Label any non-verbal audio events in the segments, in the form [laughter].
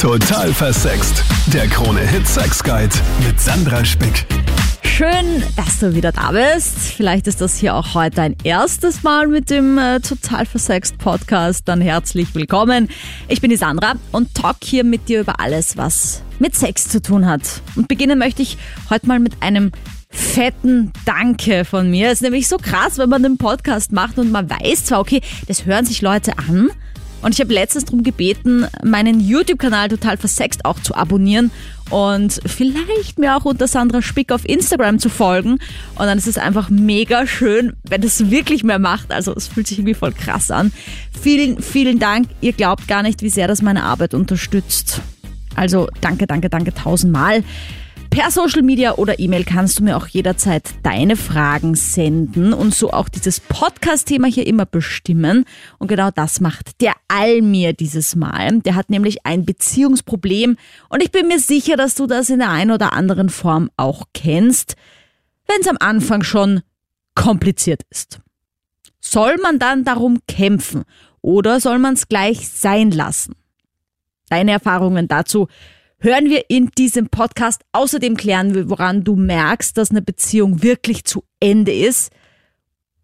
Total versext. Der Krone-Hit Sex Guide mit Sandra Spick. Schön, dass du wieder da bist. Vielleicht ist das hier auch heute ein erstes Mal mit dem äh, Total Versext Podcast. Dann herzlich willkommen. Ich bin die Sandra und talk hier mit dir über alles, was mit Sex zu tun hat. Und beginnen möchte ich heute mal mit einem fetten Danke von mir. Es ist nämlich so krass, wenn man einen Podcast macht und man weiß zwar, okay, das hören sich Leute an, und ich habe letztens darum gebeten, meinen YouTube-Kanal total versext auch zu abonnieren und vielleicht mir auch unter Sandra Spick auf Instagram zu folgen. Und dann ist es einfach mega schön, wenn das wirklich mehr macht. Also es fühlt sich irgendwie voll krass an. Vielen, vielen Dank. Ihr glaubt gar nicht, wie sehr das meine Arbeit unterstützt. Also danke, danke, danke tausendmal. Per Social Media oder E-Mail kannst du mir auch jederzeit deine Fragen senden und so auch dieses Podcast-Thema hier immer bestimmen. Und genau das macht der Almir dieses Mal. Der hat nämlich ein Beziehungsproblem und ich bin mir sicher, dass du das in der einen oder anderen Form auch kennst, wenn es am Anfang schon kompliziert ist. Soll man dann darum kämpfen oder soll man es gleich sein lassen? Deine Erfahrungen dazu hören wir in diesem Podcast. Außerdem klären wir, woran du merkst, dass eine Beziehung wirklich zu Ende ist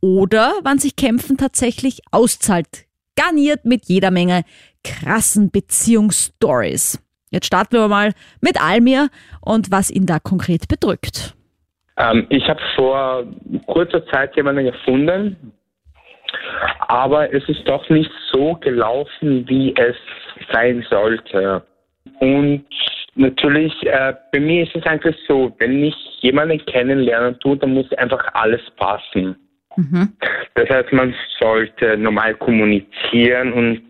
oder wann sich Kämpfen tatsächlich auszahlt. Garniert mit jeder Menge krassen Beziehungsstories. Jetzt starten wir mal mit Almir und was ihn da konkret bedrückt. Ähm, ich habe vor kurzer Zeit jemanden gefunden, aber es ist doch nicht so gelaufen, wie es sein sollte. Und natürlich, äh, bei mir ist es einfach so, wenn ich jemanden kennenlernen tue, dann muss einfach alles passen. Mhm. Das heißt, man sollte normal kommunizieren und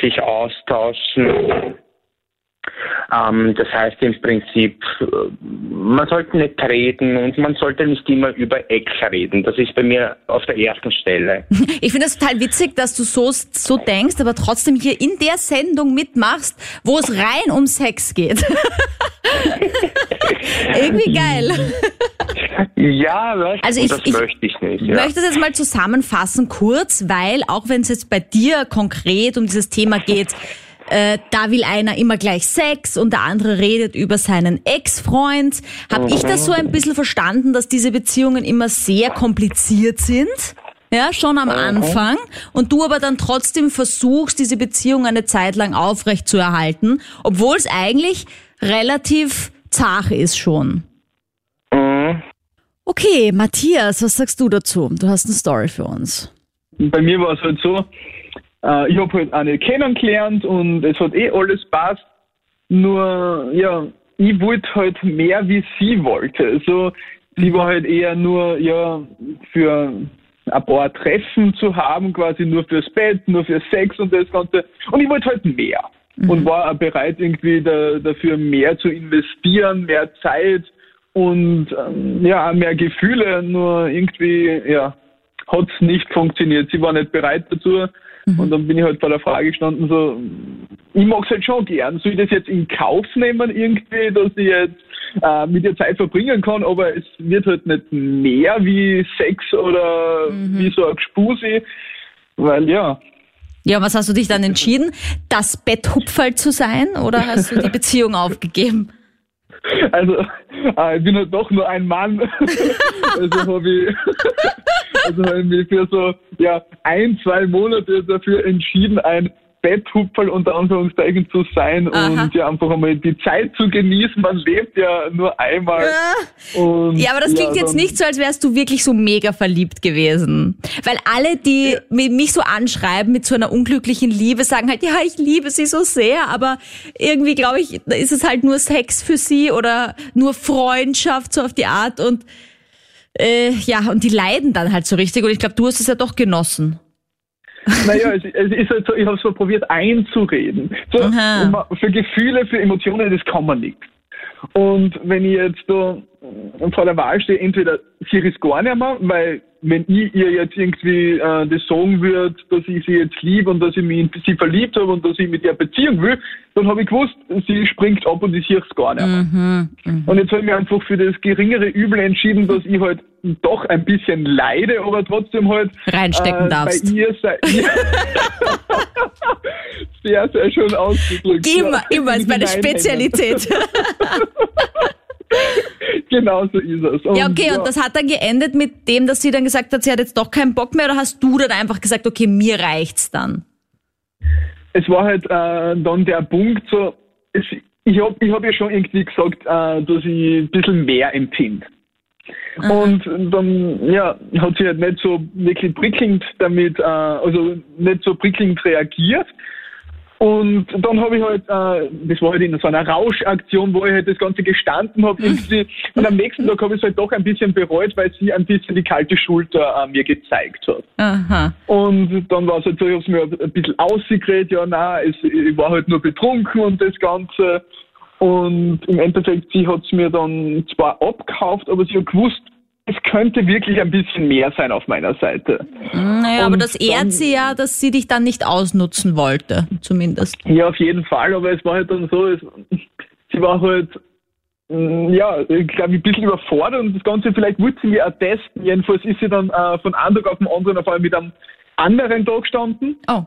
sich austauschen. Ähm, das heißt im Prinzip, äh, man sollte nicht reden und man sollte nicht immer über Ex reden. Das ist bei mir auf der ersten Stelle. [laughs] Ich finde es total witzig, dass du so, so denkst, aber trotzdem hier in der Sendung mitmachst, wo es rein um Sex geht. [laughs] Irgendwie geil. [laughs] Ja, also ich, das ich möchte ich nicht. Ja. möchte das jetzt mal zusammenfassen, kurz, weil auch wenn es jetzt bei dir konkret um dieses Thema geht, äh, da will einer immer gleich Sex und der andere redet über seinen Ex-Freund. Habe ich das so ein bisschen verstanden, dass diese Beziehungen immer sehr kompliziert sind? Ja, schon am Anfang. Und du aber dann trotzdem versuchst, diese Beziehung eine Zeit lang aufrecht zu erhalten, obwohl es eigentlich relativ zart ist schon. Mhm. Okay, Matthias, was sagst du dazu? Du hast eine Story für uns. Bei mir war es halt so, äh, ich habe halt eine kennengelernt und es hat eh alles passt. Nur, ja, ich wollte halt mehr, wie sie wollte. Also, sie war halt eher nur, ja, für ein paar Treffen zu haben, quasi nur fürs Bett, nur für Sex und das Ganze. Und ich wollte halt mehr. Mhm. Und war auch bereit, irgendwie da, dafür mehr zu investieren, mehr Zeit und ähm, ja, mehr Gefühle. Nur irgendwie, ja, hat es nicht funktioniert. Sie war nicht bereit dazu. Mhm. Und dann bin ich halt vor der Frage gestanden, so, ich mag es halt schon gern. Soll ich das jetzt in Kauf nehmen irgendwie, dass ich jetzt äh, mit ihr Zeit verbringen kann, aber es wird halt nicht mehr wie Sex oder mhm. wie so ein Gspusi, weil ja. Ja, was hast du dich dann entschieden? Das Betthupferl zu sein oder hast du die Beziehung aufgegeben? Also, äh, ich bin halt doch nur ein Mann. [laughs] also habe ich [laughs] also mich für so ja, ein, zwei Monate dafür entschieden, ein Betthupferl unter Anführungszeichen zu sein Aha. und ja einfach einmal die Zeit zu genießen. Man lebt ja nur einmal. Ja, und, ja aber das klingt ja, jetzt nicht so, als wärst du wirklich so mega verliebt gewesen. Weil alle, die ja. mich so anschreiben mit so einer unglücklichen Liebe, sagen halt, ja, ich liebe sie so sehr, aber irgendwie glaube ich, ist es halt nur Sex für sie oder nur Freundschaft so auf die Art und äh, ja, und die leiden dann halt so richtig. Und ich glaube, du hast es ja doch genossen. Naja, es, es ist halt so, ich habe es so probiert einzureden. So, für Gefühle, für Emotionen, das kann man nicht. Und wenn ich jetzt da vor der Wahl stehe, entweder sie ist gar nicht mehr, weil wenn ich ihr jetzt irgendwie äh, das sagen würde, dass ich sie jetzt liebe und dass ich mich in sie verliebt habe und dass ich mit ihr Beziehung will, dann habe ich gewusst, sie springt ab und ich sehe es gar nicht mehr. Mhm, mhm. Und jetzt habe ich mich einfach für das geringere Übel entschieden, dass ich halt doch ein bisschen leide, aber trotzdem halt Reinstecken äh, darfst. bei ihr sei [laughs] sehr, sehr schön ausgedrückt. Immer, Ja, immer ist meine. Spezialität. [laughs] [laughs] genau so ist es. Und, Ja, okay, und das hat dann geendet mit dem, dass sie dann gesagt hat, sie hat jetzt doch keinen Bock mehr oder hast du dann einfach gesagt, okay, mir reicht's dann? es war halt äh, dann der Punkt so, es, ich habe ich hab ja schon irgendwie gesagt, äh, dass ich ein bisschen mehr empfinde. Und dann ja, hat sie halt nicht so wirklich prickelnd damit, äh, also nicht so prickelnd reagiert. Und dann habe ich halt, äh, das war halt in so einer Rauschaktion, wo ich halt das Ganze gestanden habe. [laughs] Und am nächsten Tag habe ich es halt doch ein bisschen bereut, weil sie ein bisschen die kalte Schulter äh, mir gezeigt hat. Aha. Und dann war es halt so, ich habe es mir ein bisschen ausgeredet, ja, nein, es, ich war halt nur betrunken und das Ganze. Und im Endeffekt, sie hat es mir dann zwar abgekauft, aber sie hat gewusst, es könnte wirklich ein bisschen mehr sein auf meiner Seite. Naja, aber Und das ehrt sie ja, dass sie dich dann nicht ausnutzen wollte, zumindest. Ja, auf jeden Fall, aber es war halt dann so, es, sie war halt, mm, ja, ich glaube, ein bisschen überfordert und das Ganze, vielleicht wollte sie mir auch testen. Jedenfalls ist sie dann äh, von einem Tag auf den anderen auf einmal mit einem anderen da gestanden. Oh.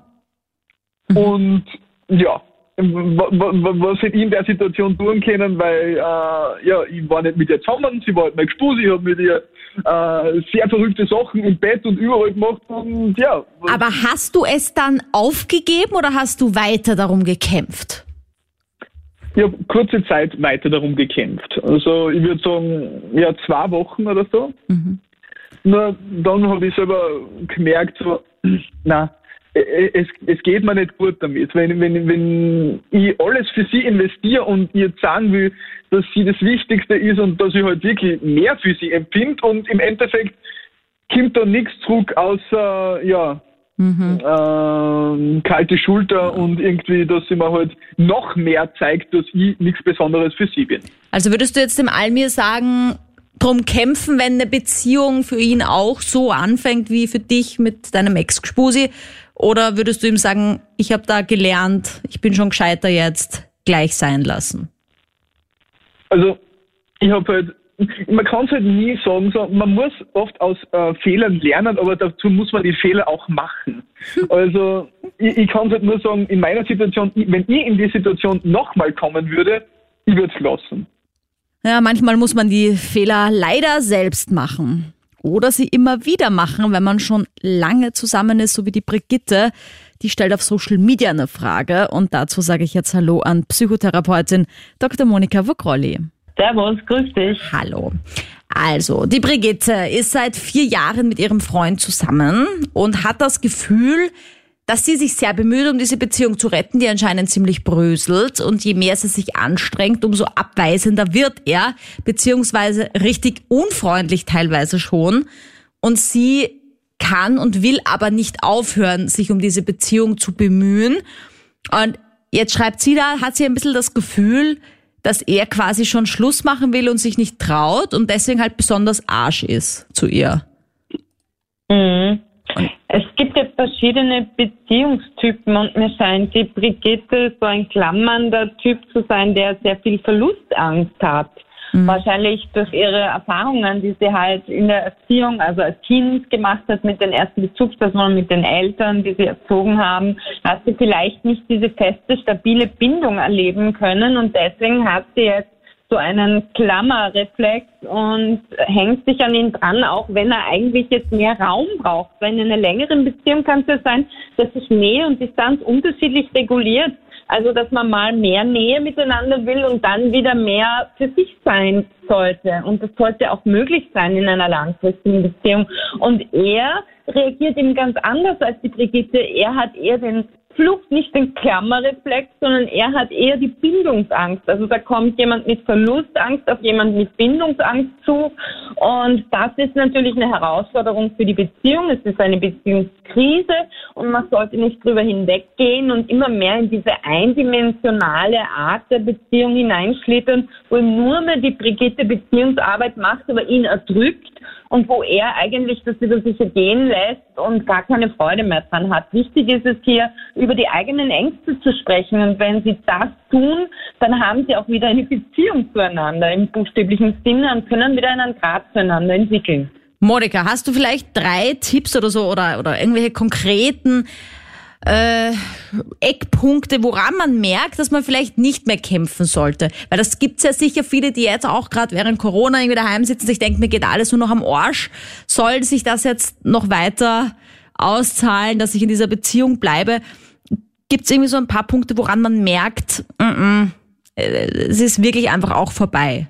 Und ja, was hätte ich in der Situation tun können, weil äh, ja, ich war nicht mit ihr zusammen, sie war halt mein Gespus, ich habe mit ihr äh, sehr verrückte Sachen im Bett und überall gemacht und ja. Aber hast du es dann aufgegeben oder hast du weiter darum gekämpft? Ich habe kurze Zeit weiter darum gekämpft. Also ich würde sagen, ja, zwei Wochen oder so. Nur dann habe ich selber gemerkt, so, [clears throat] na, es, es geht mir nicht gut damit. Wenn, wenn, wenn ich alles für sie investiere und ihr sagen will, dass sie das Wichtigste ist und dass ich halt wirklich mehr für sie empfinde und im Endeffekt kommt da nichts zurück, außer, ja, ähm, kalte Schulter und irgendwie, dass sie mir halt noch mehr zeigt, dass ich nichts Besonderes für sie bin. Also würdest du jetzt dem Almir sagen, drum kämpfen, wenn eine Beziehung für ihn auch so anfängt wie für dich mit deinem Ex-Gspusi? Oder würdest du ihm sagen, ich habe da gelernt, ich bin schon gescheiter jetzt, gleich sein lassen? Also, ich habe halt, man kann es halt nie sagen, so, man muss oft aus äh, Fehlern lernen, aber dazu muss man die Fehler auch machen. Also, ich, ich kann halt nur sagen, in meiner Situation, wenn ich in die Situation nochmal kommen würde, ich würde es lassen. Ja, manchmal muss man die Fehler leider selbst machen. Oder sie immer wieder machen, wenn man schon lange zusammen ist, so wie die Brigitte. Die stellt auf Social Media eine Frage und dazu sage ich jetzt Hallo an Psychotherapeutin Dr. Monika Vogrolli. Servus, grüß dich. Hallo. Also, die Brigitte ist seit vier Jahren mit ihrem Freund zusammen und hat das Gefühl, dass sie sich sehr bemüht, um diese Beziehung zu retten, die anscheinend ziemlich bröselt. Und je mehr sie sich anstrengt, umso abweisender wird er, beziehungsweise richtig unfreundlich teilweise schon. Und sie kann und will aber nicht aufhören, sich um diese Beziehung zu bemühen. Und jetzt schreibt sie da, hat sie ein bisschen das Gefühl, dass er quasi schon Schluss machen will und sich nicht traut und deswegen halt besonders Arsch ist zu ihr. Mhm. Es gibt jetzt verschiedene Beziehungstypen und mir scheint die Brigitte so ein klammernder Typ zu sein, der sehr viel Verlustangst hat. Wahrscheinlich durch ihre Erfahrungen, die sie halt in der Erziehung, also als Kind gemacht hat mit den ersten Bezugspersonen, mit den Eltern, die sie erzogen haben, hat sie vielleicht nicht diese feste, stabile Bindung erleben können und deswegen hat sie jetzt so einen Klammerreflex und hängt sich an ihn dran, auch wenn er eigentlich jetzt mehr Raum braucht. Weil in einer längeren Beziehung kann es ja sein, dass sich Nähe und Distanz unterschiedlich reguliert. Also, dass man mal mehr Nähe miteinander will und dann wieder mehr für sich sein sollte. Und das sollte auch möglich sein in einer langfristigen Beziehung. Und er reagiert eben ganz anders als die Brigitte. Er hat eher den Flucht nicht den Klammerreflex, sondern er hat eher die Bindungsangst. Also da kommt jemand mit Verlustangst auf jemand mit Bindungsangst zu. Und das ist natürlich eine Herausforderung für die Beziehung. Es ist eine Beziehungskrise und man sollte nicht drüber hinweggehen und immer mehr in diese eindimensionale Art der Beziehung hineinschlittern, wo nur mehr die Brigitte Beziehungsarbeit macht, aber ihn erdrückt und wo er eigentlich das über sich ergehen lässt und gar keine Freude mehr dran hat. Wichtig ist es hier, über die eigenen Ängste zu sprechen. Und wenn sie das tun, dann haben sie auch wieder eine Beziehung zueinander im buchstäblichen Sinne und können wieder einen Grad zueinander entwickeln. Monika, hast du vielleicht drei Tipps oder so oder, oder irgendwelche konkreten äh, Eckpunkte, woran man merkt, dass man vielleicht nicht mehr kämpfen sollte. Weil das gibt's ja sicher viele, die jetzt auch gerade während Corona irgendwie daheim sitzen, sich denken, mir geht alles nur noch am Arsch. Soll sich das jetzt noch weiter auszahlen, dass ich in dieser Beziehung bleibe? Gibt's irgendwie so ein paar Punkte, woran man merkt, mm -mm, es ist wirklich einfach auch vorbei?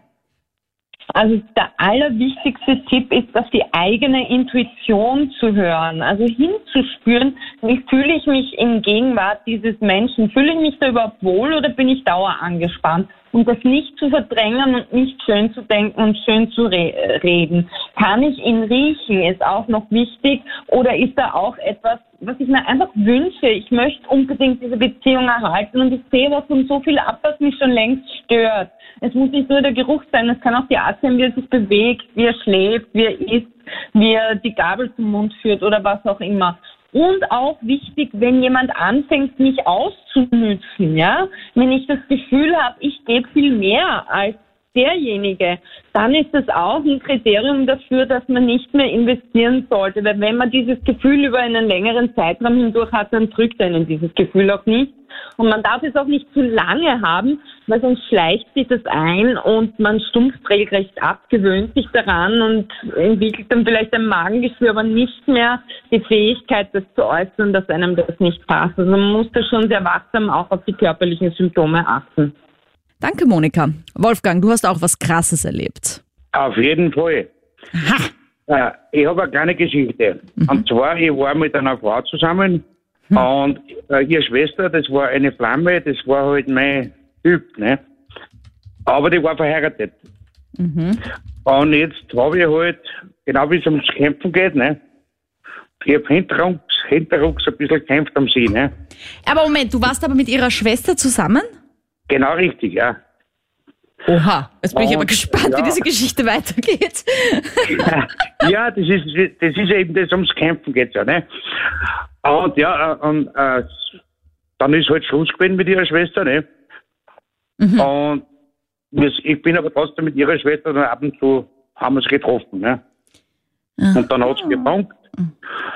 Also der allerwichtigste Tipp ist, dass die eigene Intuition zu hören, also hinzuspüren, wie fühle ich mich in Gegenwart dieses Menschen? Fühle ich mich da überhaupt wohl oder bin ich dauerangespannt? Und das nicht zu verdrängen und nicht schön zu denken und schön zu re reden. Kann ich ihn riechen, ist auch noch wichtig. Oder ist da auch etwas, was ich mir einfach wünsche? Ich möchte unbedingt diese Beziehung erhalten und ich sehe was von so viel ab, was mich schon längst stört. Es muss nicht nur der Geruch sein, es kann auch die Art sein, wie er sich bewegt, wie er schläft, wie er isst, wie er die Gabel zum Mund führt oder was auch immer. Und auch wichtig, wenn jemand anfängt, mich auszunützen, ja, wenn ich das Gefühl habe, ich gebe viel mehr als derjenige, dann ist das auch ein Kriterium dafür, dass man nicht mehr investieren sollte. Weil wenn man dieses Gefühl über einen längeren Zeitraum hindurch hat, dann drückt einen dieses Gefühl auch nicht. Und man darf es auch nicht zu lange haben, weil sonst schleicht sich das ein und man stumpft regelrecht ab, gewöhnt sich daran und entwickelt dann vielleicht ein Magengeschwür, aber nicht mehr die Fähigkeit, das zu äußern, dass einem das nicht passt. Also man muss da schon sehr wachsam auch auf die körperlichen Symptome achten. Danke, Monika. Wolfgang, du hast auch was Krasses erlebt. Auf jeden Fall. Äh, ich habe eine kleine Geschichte. Mhm. Und zwar, ich war mit einer Frau zusammen mhm. und äh, ihre Schwester, das war eine Flamme, das war halt mein Typ. Ne? Aber die war verheiratet. Mhm. Und jetzt habe ich halt, genau wie es ums Kämpfen geht, ne? ich habe hinterrucks, hinterrucks ein bisschen gekämpft am See. Ne? Aber Moment, du warst aber mit ihrer Schwester zusammen? Genau richtig, ja. Oha, jetzt bin ich aber gespannt, ja. wie diese Geschichte weitergeht. [laughs] ja, das ist, das ist eben das, ums Kämpfen geht ja, ne? Und ja, äh, und, äh, dann ist halt Schluss gewesen mit ihrer Schwester, ne? Mhm. Und ich bin aber trotzdem mit ihrer Schwester dann ab und zu haben wir es getroffen, ne? Mhm. Und dann hat es gepunkt.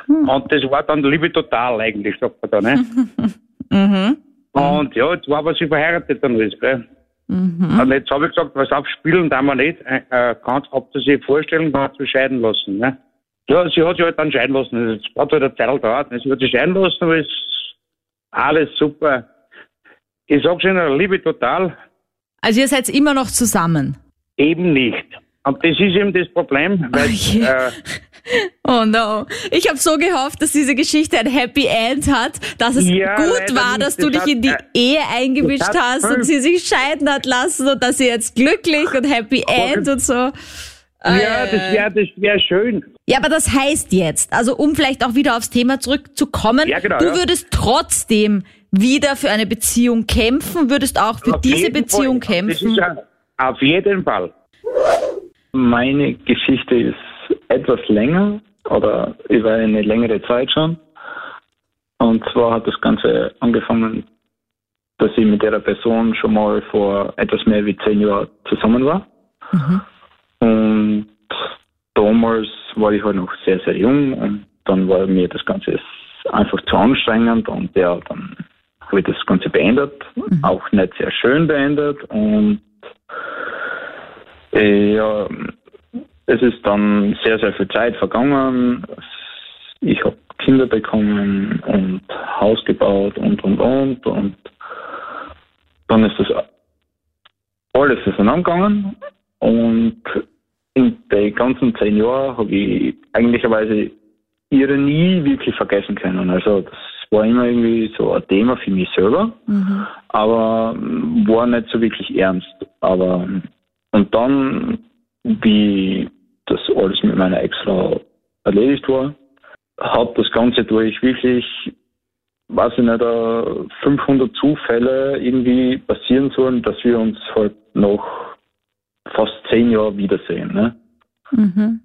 Mhm. Und das war dann Liebe total eigentlich, sagt man da, ne? [laughs] Mhm. Und ja, jetzt war aber sie verheiratet dann ist, gell? Mhm. Und jetzt habe ich gesagt, was aufspielen da wir nicht. Äh, äh kannst, ob du sich vorstellen kannst, du scheiden lassen. Ne? Ja, sie hat sich halt dann scheiden lassen. Es hat halt eine Zeit gedauert. Sie hat sich scheiden lassen, aber ist alles super. Ich sag's Ihnen, Liebe total. Also ihr seid immer noch zusammen? Eben nicht. Und das ist eben das Problem, weil oh, yeah. äh, [laughs] oh no. Ich habe so gehofft, dass diese Geschichte ein Happy End hat, dass es ja, gut war, dass du dich in die äh, Ehe eingemischt hast und sie sich scheiden hat lassen und dass sie jetzt glücklich und Happy End und so. Ja, das wäre das wär schön. Ja, aber das heißt jetzt, also um vielleicht auch wieder aufs Thema zurückzukommen, ja, genau, du würdest ja. trotzdem wieder für eine Beziehung kämpfen, würdest auch für auf diese Beziehung Fall. kämpfen. Ja auf jeden Fall. Meine Geschichte ist etwas länger oder über eine längere Zeit schon. Und zwar hat das Ganze angefangen, dass ich mit der Person schon mal vor etwas mehr wie zehn Jahren zusammen war. Mhm. Und damals war ich halt noch sehr, sehr jung und dann war mir das Ganze einfach zu anstrengend und ja, dann habe ich das Ganze beendet. Mhm. Auch nicht sehr schön beendet und ja, es ist dann sehr, sehr viel Zeit vergangen. Ich habe Kinder bekommen und Haus gebaut und, und, und. Und dann ist das alles auseinandergegangen. Und in den ganzen zehn Jahren habe ich eigentlicherweise ihre nie wirklich vergessen können. Also das war immer irgendwie so ein Thema für mich selber, aber ähm, war nicht so wirklich ernst. Aber und dann, wie das alles mit meiner Ex-Frau erledigt war, hat das Ganze durch wirklich, weiß ich nicht, äh, 500 Zufälle irgendwie passieren sollen, dass wir uns halt noch fast zehn Jahre wiedersehen. Ne? Mhm.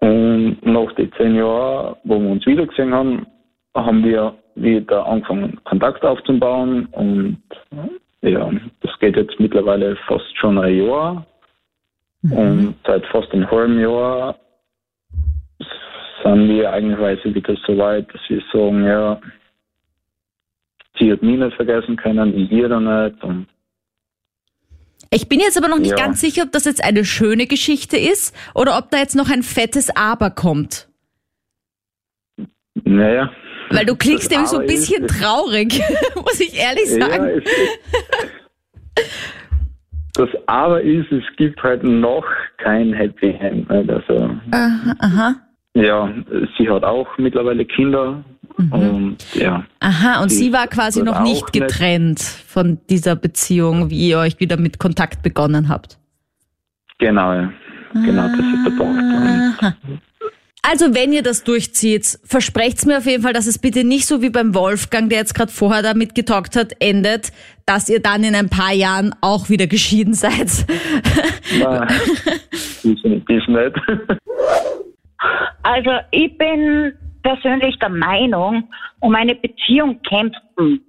Und nach den zehn Jahren, wo wir uns wiedergesehen haben, haben wir wieder angefangen, Kontakt aufzubauen. Und ja, das geht jetzt mittlerweile fast schon ein Jahr. Und seit fast einem halben Jahr sind wir eigentlich wieder so weit, dass wir sagen, ja, sie hat mich nicht vergessen können, ich ihr dann nicht. Und Ich bin jetzt aber noch nicht Ja. ganz sicher, ob das jetzt eine schöne Geschichte ist oder ob da jetzt noch ein fettes Aber kommt. naja. Weil du klingst nämlich so ein ist- bisschen traurig, [laughs] muss ich ehrlich Ja, sagen. es, das Aber ist, es gibt halt noch kein Happy End. Also, Aha, aha. ja, sie hat auch mittlerweile Kinder und ja, Aha, und Sie sie war quasi noch nicht nicht- getrennt von dieser Beziehung, wie ihr euch wieder mit Kontakt begonnen habt. genau, ja. genau, das ist der Punkt. Also wenn ihr das durchzieht, versprecht's mir auf jeden Fall, dass es bitte nicht so wie beim Wolfgang, der jetzt gerade vorher damit getalkt hat, endet, dass ihr dann in ein paar Jahren auch wieder geschieden seid. nein, [laughs] das ist nicht. Also ich bin persönlich der Meinung, um eine Beziehung kämpfen.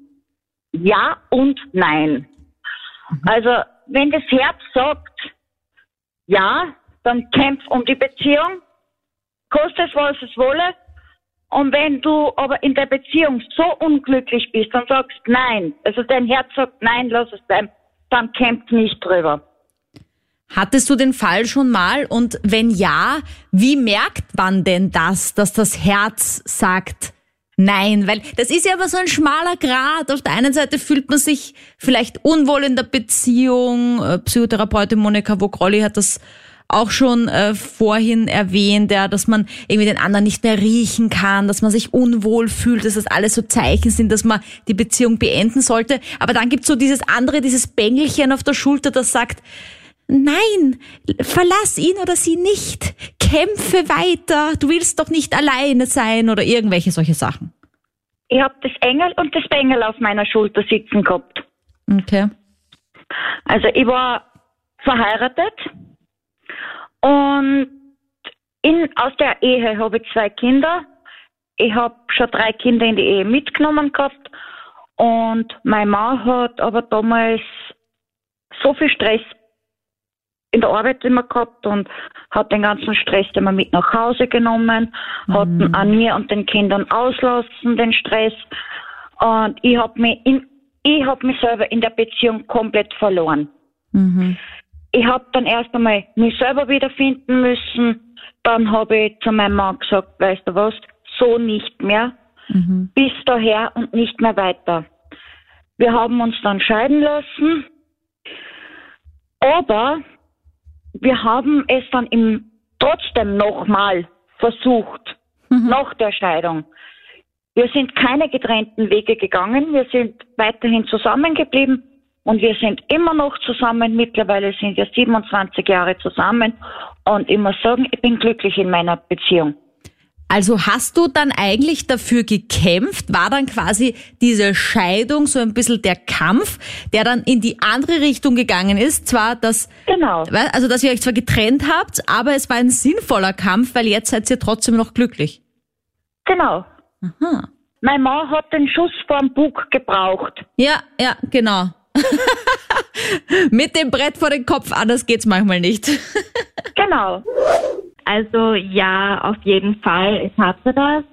Ja und nein. Also wenn das Herz sagt, ja, dann kämpf um die Beziehung, koste es, was es wolle. Und wenn du aber in der Beziehung so unglücklich bist und sagst nein, also dein Herz sagt nein, lass es bleiben, dann kämpf nicht drüber. Hattest du den Fall schon mal? Und wenn ja, wie merkt man denn das, dass das Herz sagt Nein? Weil das ist ja immer so ein schmaler Grat. Auf der einen Seite fühlt man sich vielleicht unwohl in der Beziehung. Äh, Psychotherapeutin Monika Vogrolli hat das auch schon äh, vorhin erwähnt, ja, dass man irgendwie den anderen nicht mehr riechen kann, dass man sich unwohl fühlt, dass das alles so Zeichen sind, dass man die Beziehung beenden sollte. Aber dann gibt's so dieses andere, dieses Bängelchen auf der Schulter, das sagt, Nein, verlass ihn oder sie nicht. Kämpfe weiter. Du willst doch nicht alleine sein oder irgendwelche solche Sachen. Ich habe das Engel und das Bengel auf meiner Schulter sitzen gehabt. Okay. Also ich war verheiratet und in, aus der Ehe habe ich zwei Kinder. Ich habe schon drei Kinder in die Ehe mitgenommen gehabt und mein Mann hat aber damals so viel Stress in der Arbeit immer gehabt und hat den ganzen Stress immer mit nach Hause genommen, hat ihn an mir und den Kindern auslassen, den Stress. Und ich habe mich, in, ich hab mich selber in der Beziehung komplett verloren. Mhm. Ich habe dann erst einmal mich selber wiederfinden müssen. Dann habe ich zu meinem Mann gesagt, weißt du was, so nicht mehr. Mhm. Bis daher und nicht mehr weiter. Wir haben uns dann scheiden lassen. Aber wir haben es dann im, trotzdem nochmal versucht, nach der Scheidung. Wir sind keine getrennten Wege gegangen. Wir sind weiterhin zusammengeblieben und wir sind immer noch zusammen. Mittlerweile sind wir 27 Jahre zusammen und ich muss sagen, ich bin glücklich in meiner Beziehung. Also hast du dann eigentlich dafür gekämpft? War dann quasi diese Scheidung so ein bisschen der Kampf, der dann in die andere Richtung gegangen ist? Zwar, dass, Genau. also, dass ihr euch zwar getrennt habt, aber es war ein sinnvoller Kampf, weil jetzt seid ihr trotzdem noch glücklich. Genau. Aha. Mein Mann hat den Schuss vorm Bug gebraucht. Ja, ja, genau. [laughs] Mit dem Brett vor den Kopf, anders geht's manchmal nicht. [laughs] Genau. Also ja, auf jeden Fall. Ich hatte das,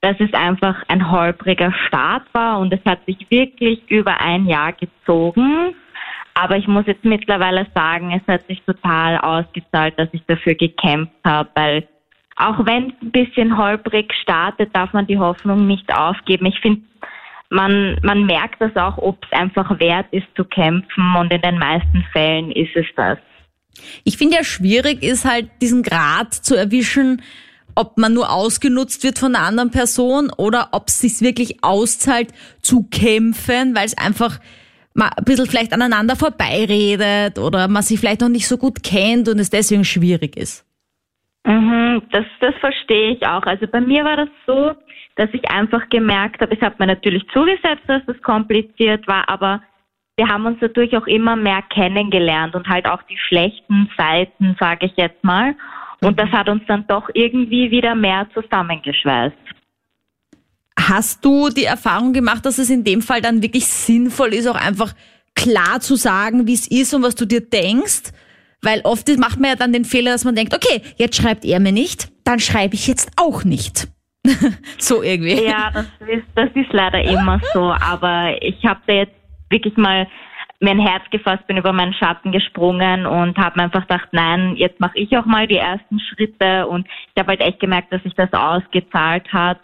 dass es einfach ein holpriger Start war und es hat sich wirklich über ein Jahr gezogen. Aber ich muss jetzt mittlerweile sagen, es hat sich total ausgezahlt, dass ich dafür gekämpft habe, weil auch wenn es ein bisschen holprig startet, darf man die Hoffnung nicht aufgeben. Ich finde, man, man merkt das auch, ob es einfach wert ist zu kämpfen und in den meisten Fällen ist es das. Ich finde ja schwierig ist halt diesen Grad zu erwischen, ob man nur ausgenutzt wird von einer anderen Person oder ob es sich wirklich auszahlt zu kämpfen, weil es einfach mal ein bisschen vielleicht aneinander vorbeiredet oder man sich vielleicht noch nicht so gut kennt und es deswegen schwierig ist. Mhm, das, das verstehe ich auch. Also bei mir war das so, dass ich einfach gemerkt habe, ich habe mir natürlich zugesetzt, dass das kompliziert war, aber wir haben uns dadurch auch immer mehr kennengelernt und halt auch die schlechten Seiten, sage ich jetzt mal. Und das hat uns dann doch irgendwie wieder mehr zusammengeschweißt. Hast du die Erfahrung gemacht, dass es in dem Fall dann wirklich sinnvoll ist, auch einfach klar zu sagen, wie es ist und was du dir denkst? Weil oft macht man ja dann den Fehler, dass man denkt, okay, jetzt schreibt er mir nicht, dann schreibe ich jetzt auch nicht. [laughs] so irgendwie. Ja, das ist, das ist leider immer so. Aber ich habe da jetzt wirklich mal mir ein Herz gefasst, bin über meinen Schatten gesprungen und habe mir einfach gedacht, nein, jetzt mache ich auch mal die ersten Schritte und ich habe halt echt gemerkt, dass sich das ausgezahlt hat.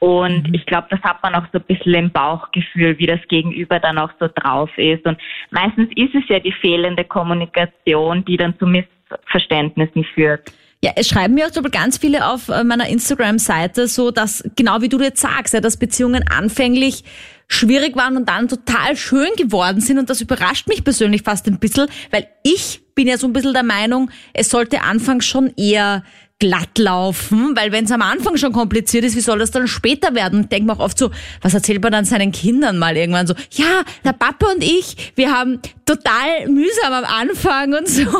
Und mhm. ich glaube, das hat man auch so ein bisschen im Bauchgefühl, wie das Gegenüber dann auch so drauf ist. Und meistens ist es ja die fehlende Kommunikation, die dann zu Missverständnissen führt. Ja, es schreiben mir auch ganz viele auf äh, meiner Instagram-Seite so, dass genau wie du jetzt sagst, ja, dass Beziehungen anfänglich schwierig waren und dann total schön geworden sind und das überrascht mich persönlich fast ein bisschen, weil ich bin ja so ein bisschen der Meinung, es sollte anfangs schon eher glatt laufen, weil wenn es am Anfang schon kompliziert ist, wie soll das dann später werden? Und denkt man auch oft so, was erzählt man dann seinen Kindern mal irgendwann so, ja, der Papa und ich, wir haben total mühsam am Anfang und so. [laughs]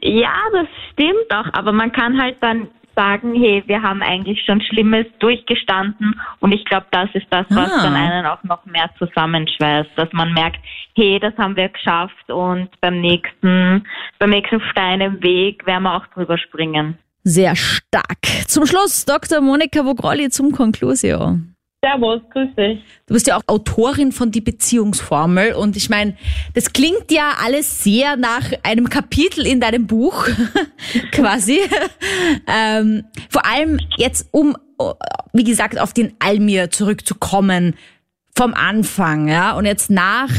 ja, das stimmt auch, aber man kann halt dann sagen, hey, wir haben eigentlich schon Schlimmes durchgestanden und ich glaube, das ist das, was ah. dann einen auch noch mehr zusammenschweißt, dass man merkt, hey, das haben wir geschafft und beim nächsten, beim nächsten Stein im Weg werden wir auch drüber springen. Sehr stark. Zum Schluss Dr. Monika Vogrolli zum Conclusio. Servus, grüß dich. Du bist ja auch Autorin von Die Beziehungsformel und ich meine, das klingt ja alles sehr nach einem Kapitel in deinem Buch, [laughs] quasi. [laughs] ähm, vor allem jetzt, um, wie gesagt, auf den Almir zurückzukommen vom Anfang, ja, und jetzt nach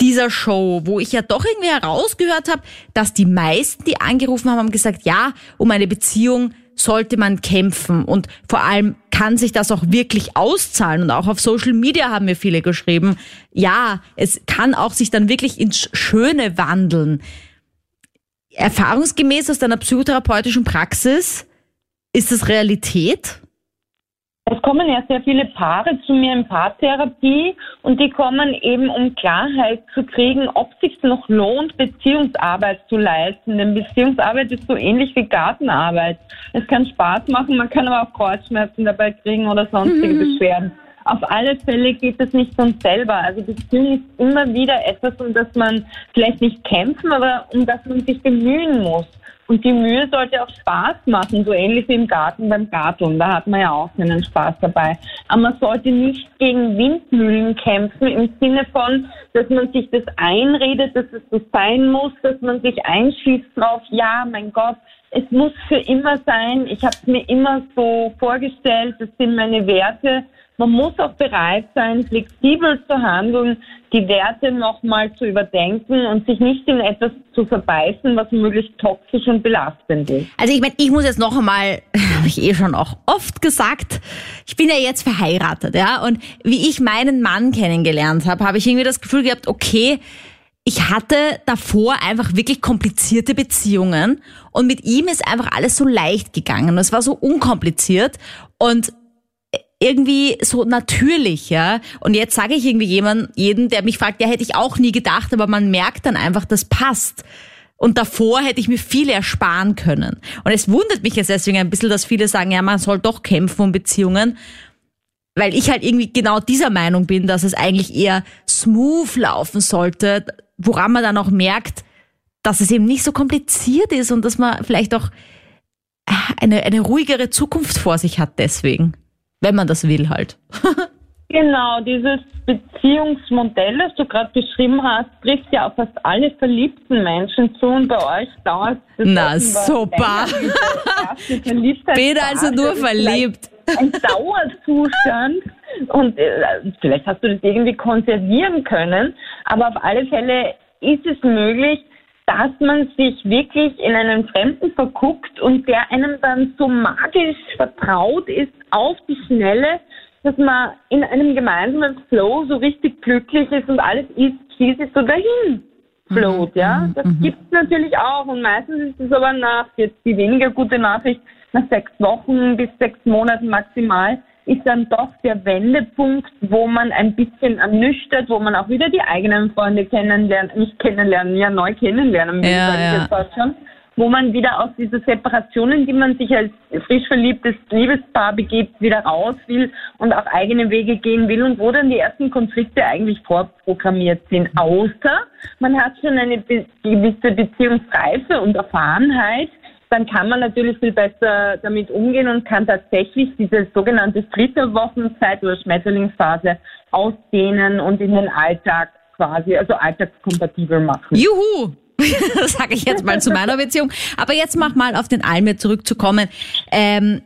dieser Show, wo ich ja doch irgendwie herausgehört habe, dass die meisten, die angerufen haben, haben gesagt, ja, um eine Beziehung sollte man kämpfen und vor allem kann sich das auch wirklich auszahlen und auch auf Social Media haben mir viele geschrieben, ja, es kann auch sich dann wirklich ins Schöne wandeln. Erfahrungsgemäß aus deiner psychotherapeutischen Praxis, ist das Realität? Es kommen ja sehr viele Paare zu mir in Paartherapie und die kommen eben, um Klarheit zu kriegen, ob es sich noch lohnt, Beziehungsarbeit zu leisten. Denn Beziehungsarbeit ist so ähnlich wie Gartenarbeit. Es kann Spaß machen, man kann aber auch Kreuzschmerzen dabei kriegen oder sonstige mhm. Beschwerden. Auf alle Fälle geht es nicht von selber. Also Beziehung ist immer wieder etwas, um das man vielleicht nicht kämpfen, aber um das man sich bemühen muss. Und die Mühe sollte auch Spaß machen, so ähnlich wie im Garten beim Garten. Da hat man ja auch einen Spaß dabei. Aber man sollte nicht gegen Windmühlen kämpfen im Sinne von, dass man sich das einredet, dass es so sein muss, dass man sich einschießt drauf, ja, mein Gott, es muss für immer sein. Ich habe es mir immer so vorgestellt, das sind meine Werte man muss auch bereit sein, flexibel zu handeln, die Werte nochmal zu überdenken und sich nicht in etwas zu verbeißen, was möglichst toxisch und belastend ist. Also ich meine, ich muss jetzt noch einmal, [laughs] habe ich eh schon auch oft gesagt, ich bin ja jetzt verheiratet, ja, und wie ich meinen Mann kennengelernt habe, habe ich irgendwie das Gefühl gehabt, okay, ich hatte davor einfach wirklich komplizierte Beziehungen und mit ihm ist einfach alles so leicht gegangen. Es war so unkompliziert und irgendwie so natürlich, ja. Und jetzt sage ich irgendwie jemand, jeden, der mich fragt, ja, hätte ich auch nie gedacht, aber man merkt dann einfach, das passt. Und davor hätte ich mir viel ersparen können. Und es wundert mich jetzt deswegen ein bisschen, dass viele sagen, ja, man soll doch kämpfen um Beziehungen. Weil ich halt irgendwie genau dieser Meinung bin, dass es eigentlich eher smooth laufen sollte, woran man dann auch merkt, dass es eben nicht so kompliziert ist und dass man vielleicht auch eine, eine ruhigere Zukunft vor sich hat deswegen. Wenn man das will halt. [laughs] genau, dieses Beziehungsmodell, das du gerade beschrieben hast, trifft ja auf fast alle verliebten Menschen zu und bei euch dauert es. Na super. Bin [laughs] also nur verliebt. Ein Dauerzustand. Und äh, vielleicht hast du das irgendwie konservieren können, aber auf alle Fälle ist es möglich, dass man sich wirklich in einen Fremden verguckt und der einem dann so magisch vertraut ist auf die Schnelle, dass man in einem gemeinsamen Flow so richtig glücklich ist und alles ist, fließt sich so dahin float, ja. Mhm, Das gibt es natürlich auch und meistens ist es aber nach, jetzt die weniger gute Nachricht, nach sechs Wochen bis sechs Monaten maximal, ist dann doch der Wendepunkt, wo man ein bisschen ernüchtert, wo man auch wieder die eigenen Freunde kennenlernt, nicht kennenlernen, ja neu kennenlernen will, Ja, sag ich ja. jetzt schon, wo man wieder aus dieser Separationen, die man sich als frisch verliebtes Liebespaar begeht, wieder raus will und auch eigene Wege gehen will und wo dann die ersten Konflikte eigentlich vorprogrammiert sind. Außer man hat schon eine gewisse Beziehungsreife und Erfahrenheit, dann kann man natürlich viel besser damit umgehen und kann tatsächlich diese sogenannte Flitterwochenzeit oder Schmetterlingsphase ausdehnen und in den Alltag quasi, also alltagskompatibel machen. Juhu! [laughs] Sage ich jetzt mal zu meiner Beziehung. Aber jetzt mach mal auf den Almir zurückzukommen. Ähm,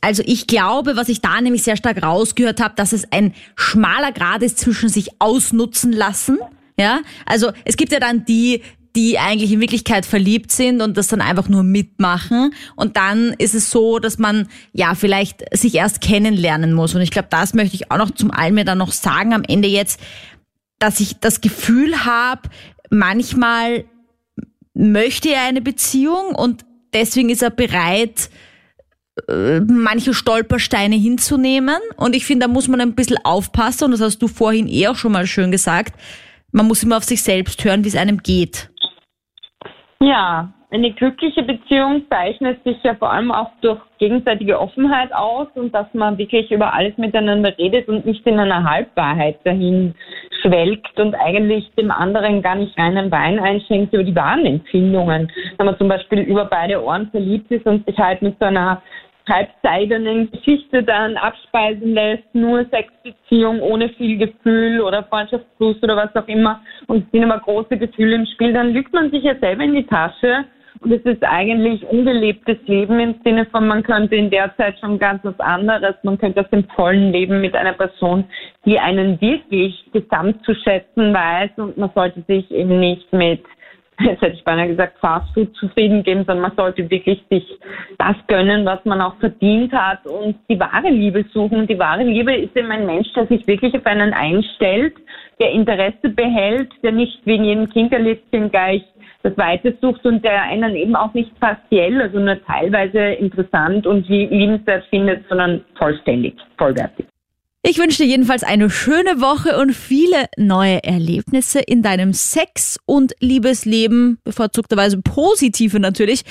also ich glaube, was ich da nämlich sehr stark rausgehört habe, dass es ein schmaler Grad ist zwischen sich ausnutzen lassen. Ja, also es gibt ja dann die, die eigentlich in Wirklichkeit verliebt sind und das dann einfach nur mitmachen. Und dann ist es so, dass man ja vielleicht sich erst kennenlernen muss. Und ich glaube, das möchte ich auch noch zum Almir dann noch sagen am Ende jetzt, dass ich das Gefühl habe, manchmal möchte er eine Beziehung und deswegen ist er bereit, äh, manche Stolpersteine hinzunehmen. Und ich finde, da muss man ein bisschen aufpassen. Und das hast du vorhin eh auch schon mal schön gesagt. Man muss immer auf sich selbst hören, wie es einem geht. Ja, eine glückliche Beziehung zeichnet sich ja vor allem auch durch gegenseitige Offenheit aus und dass man wirklich über alles miteinander redet und nicht in einer Halbwahrheit dahin schwelgt und eigentlich dem anderen gar nicht reinen Wein einschenkt über die wahren Empfindungen. Wenn man zum Beispiel über beide Ohren verliebt ist und sich halt mit so einer halbseidenen Geschichte dann abspeisen lässt, nur Sexbeziehung ohne viel Gefühl oder Freundschaftsplus oder was auch immer und es sind immer große Gefühle im Spiel, dann lügt man sich ja selber in die Tasche und es ist eigentlich ungelebtes Leben im Sinne von, man könnte in der Zeit schon ganz was anderes, man könnte aus dem vollen Leben mit einer Person, die einen wirklich gesamt zu schätzen weiß und man sollte sich eben nicht mit [laughs] jetzt hätte ich beinahe gesagt, Fast Food zufrieden geben, sondern man sollte wirklich sich das gönnen, was man auch verdient hat und die wahre Liebe suchen. Und die wahre Liebe ist eben ein Mensch, der sich wirklich auf einen einstellt, der Interesse behält, der nicht wegen jedem Kinderlitzchen gleich das Weite sucht und der einen eben auch nicht partiell, also nur teilweise interessant und liebenswert findet, sondern vollständig, vollwertig. Ich wünsche dir jedenfalls eine schöne Woche und viele neue Erlebnisse in deinem Sex- und Liebesleben, bevorzugterweise positive natürlich.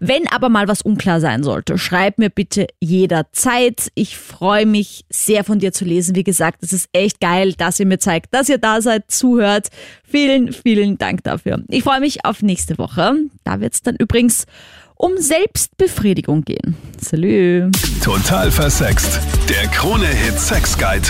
Wenn aber mal was unklar sein sollte, schreib mir bitte jederzeit. Ich freue mich sehr von dir zu lesen. Wie gesagt, es ist echt geil, dass ihr mir zeigt, dass ihr da seid, zuhört. Vielen, vielen Dank dafür. Ich freue mich auf nächste Woche. Da wird es dann übrigens um Selbstbefriedigung gehen. Salü. Total versext. Der Krone-Hit Sex Guide.